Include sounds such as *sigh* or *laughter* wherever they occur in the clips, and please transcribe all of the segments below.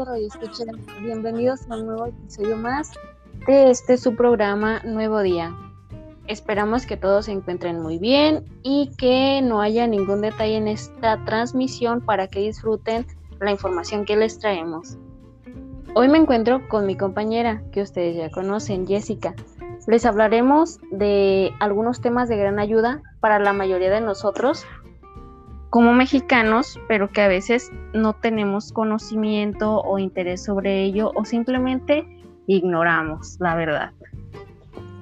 amigos? Bienvenidos a un nuevo episodio más de este su programa Nuevo Día. Esperamos que todos se encuentren muy bien y que no haya ningún detalle en esta transmisión para que disfruten la información que les traemos. Hoy me encuentro con mi compañera que ustedes ya conocen, Jessica. Les hablaremos de algunos temas de gran ayuda para la mayoría de nosotros como mexicanos, pero que a veces no tenemos conocimiento o interés sobre ello o simplemente ignoramos la verdad.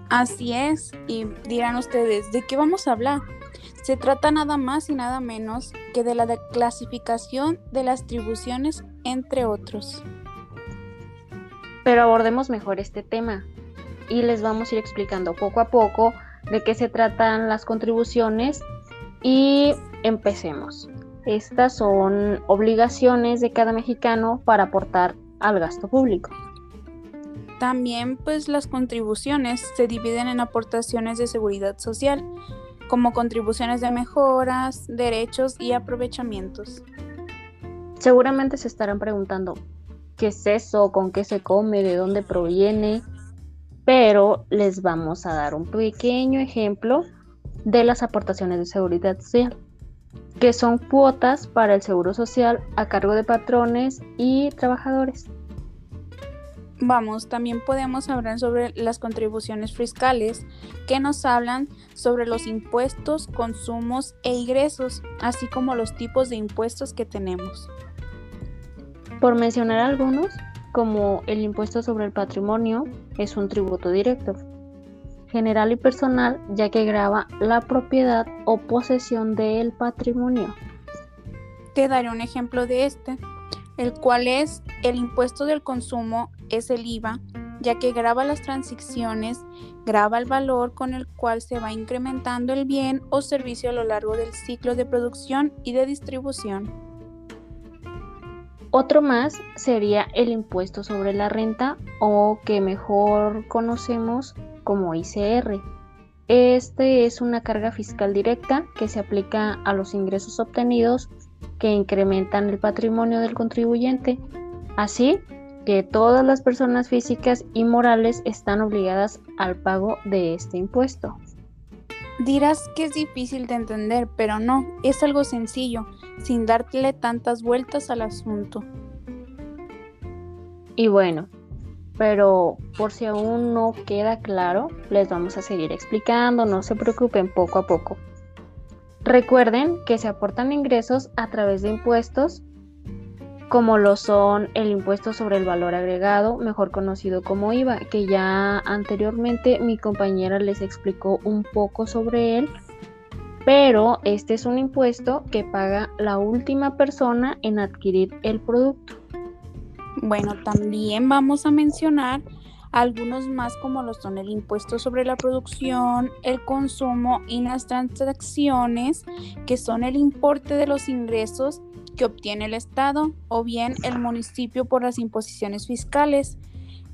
Así es, y dirán ustedes, ¿de qué vamos a hablar? Se trata nada más y nada menos que de la clasificación de las atribuciones, entre otros. Pero abordemos mejor este tema y les vamos a ir explicando poco a poco de qué se tratan las contribuciones y empecemos. Estas son obligaciones de cada mexicano para aportar al gasto público. También pues las contribuciones se dividen en aportaciones de seguridad social, como contribuciones de mejoras, derechos y aprovechamientos. Seguramente se estarán preguntando, ¿qué es eso? ¿Con qué se come? ¿De dónde proviene? Pero les vamos a dar un pequeño ejemplo de las aportaciones de seguridad social, que son cuotas para el seguro social a cargo de patrones y trabajadores. Vamos, también podemos hablar sobre las contribuciones fiscales, que nos hablan sobre los impuestos, consumos e ingresos, así como los tipos de impuestos que tenemos. Por mencionar algunos, como el impuesto sobre el patrimonio, es un tributo directo, general y personal, ya que grava la propiedad o posesión del patrimonio. Te daré un ejemplo de este, el cual es el impuesto del consumo, es el IVA, ya que graba las transacciones, graba el valor con el cual se va incrementando el bien o servicio a lo largo del ciclo de producción y de distribución. Otro más sería el impuesto sobre la renta o que mejor conocemos como ICR. Este es una carga fiscal directa que se aplica a los ingresos obtenidos que incrementan el patrimonio del contribuyente. Así que todas las personas físicas y morales están obligadas al pago de este impuesto. Dirás que es difícil de entender, pero no, es algo sencillo, sin darle tantas vueltas al asunto. Y bueno, pero por si aún no queda claro, les vamos a seguir explicando, no se preocupen poco a poco. Recuerden que se aportan ingresos a través de impuestos como lo son el impuesto sobre el valor agregado, mejor conocido como IVA, que ya anteriormente mi compañera les explicó un poco sobre él, pero este es un impuesto que paga la última persona en adquirir el producto. Bueno, también vamos a mencionar algunos más como lo son el impuesto sobre la producción, el consumo y las transacciones, que son el importe de los ingresos que obtiene el Estado o bien el municipio por las imposiciones fiscales,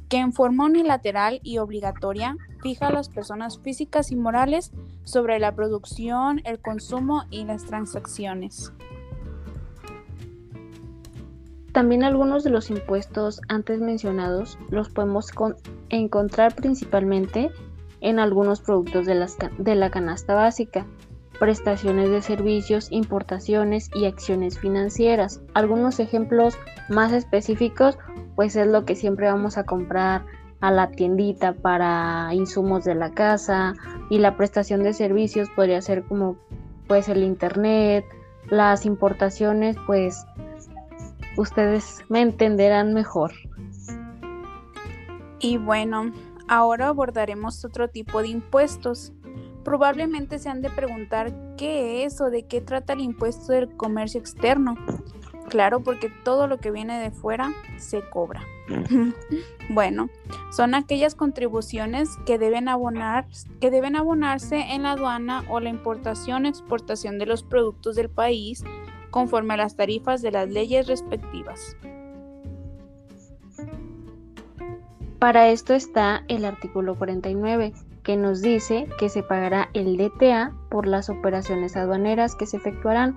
que en forma unilateral y obligatoria fija a las personas físicas y morales sobre la producción, el consumo y las transacciones. También algunos de los impuestos antes mencionados los podemos encontrar principalmente en algunos productos de, de la canasta básica, prestaciones de servicios, importaciones y acciones financieras. Algunos ejemplos más específicos pues es lo que siempre vamos a comprar a la tiendita para insumos de la casa y la prestación de servicios podría ser como pues el internet, las importaciones pues ustedes me entenderán mejor. Y bueno, ahora abordaremos otro tipo de impuestos. Probablemente se han de preguntar qué es o de qué trata el impuesto del comercio externo. Claro, porque todo lo que viene de fuera se cobra. *laughs* bueno, son aquellas contribuciones que deben abonar, que deben abonarse en la aduana o la importación exportación de los productos del país conforme a las tarifas de las leyes respectivas. Para esto está el artículo 49, que nos dice que se pagará el DTA por las operaciones aduaneras que se efectuarán.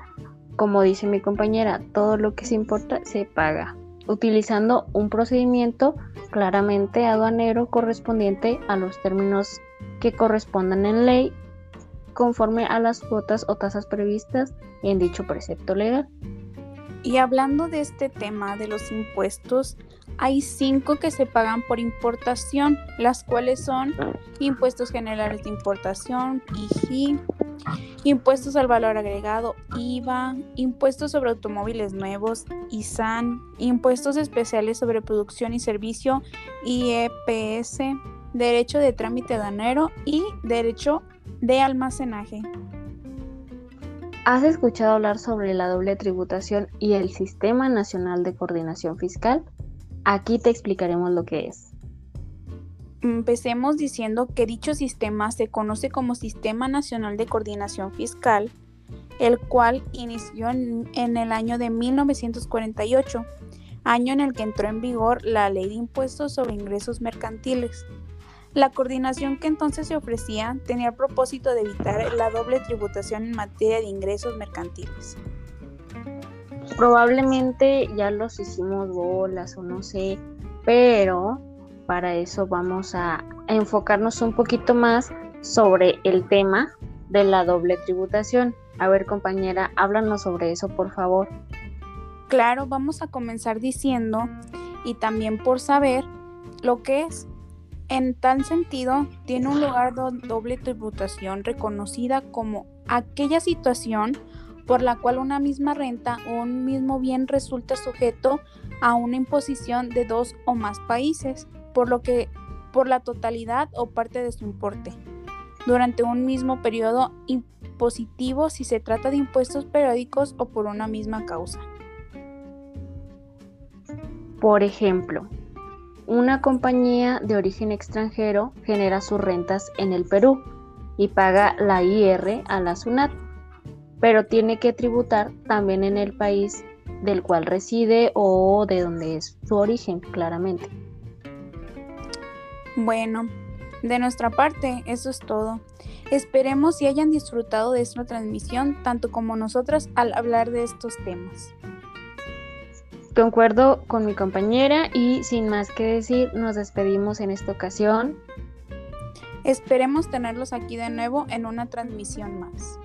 Como dice mi compañera, todo lo que se importa se paga. utilizando un procedimiento claramente aduanero correspondiente a los términos que correspondan en ley conforme a las cuotas o tasas previstas en dicho precepto legal. Y hablando de este tema de los impuestos, hay cinco que se pagan por importación, las cuales son impuestos generales de importación, IGI, impuestos al valor agregado, IVA, impuestos sobre automóviles nuevos, ISAN, impuestos especiales sobre producción y servicio, IEPS, derecho de trámite aduanero y derecho de almacenaje. ¿Has escuchado hablar sobre la doble tributación y el Sistema Nacional de Coordinación Fiscal? Aquí te explicaremos lo que es. Empecemos diciendo que dicho sistema se conoce como Sistema Nacional de Coordinación Fiscal, el cual inició en, en, el año de 1948, año en el que entró en vigor la Ley de Impuestos sobre Ingresos Mercantiles. La coordinación que entonces se ofrecía tenía el propósito de evitar la doble tributación en materia de ingresos mercantiles. Probablemente ya los hicimos bolas o no sé, pero para eso vamos a enfocarnos un poquito más sobre el tema de la doble tributación. A ver compañera, háblanos sobre eso por favor. Claro, vamos a comenzar diciendo y también por saber lo que es. En tal sentido, tiene un lugar de doble tributación reconocida como aquella situación por la cual una misma renta o un mismo bien resulta sujeto a una imposición de dos o más países, por lo que por la totalidad o parte de su importe, durante un mismo periodo impositivo si se trata de impuestos periódicos o por una misma causa. Por ejemplo, una compañía de origen extranjero genera sus rentas en el Perú y paga la IR a la SUNAT, pero tiene que tributar también en el país del cual reside o de donde es su origen, claramente. Bueno, de nuestra parte, eso es todo. Esperemos si hayan disfrutado de esta transmisión, tanto como nosotras al hablar de estos temas. Concuerdo con mi compañera y sin más que decir, nos despedimos en esta ocasión. Esperemos tenerlos aquí de nuevo en una transmisión más.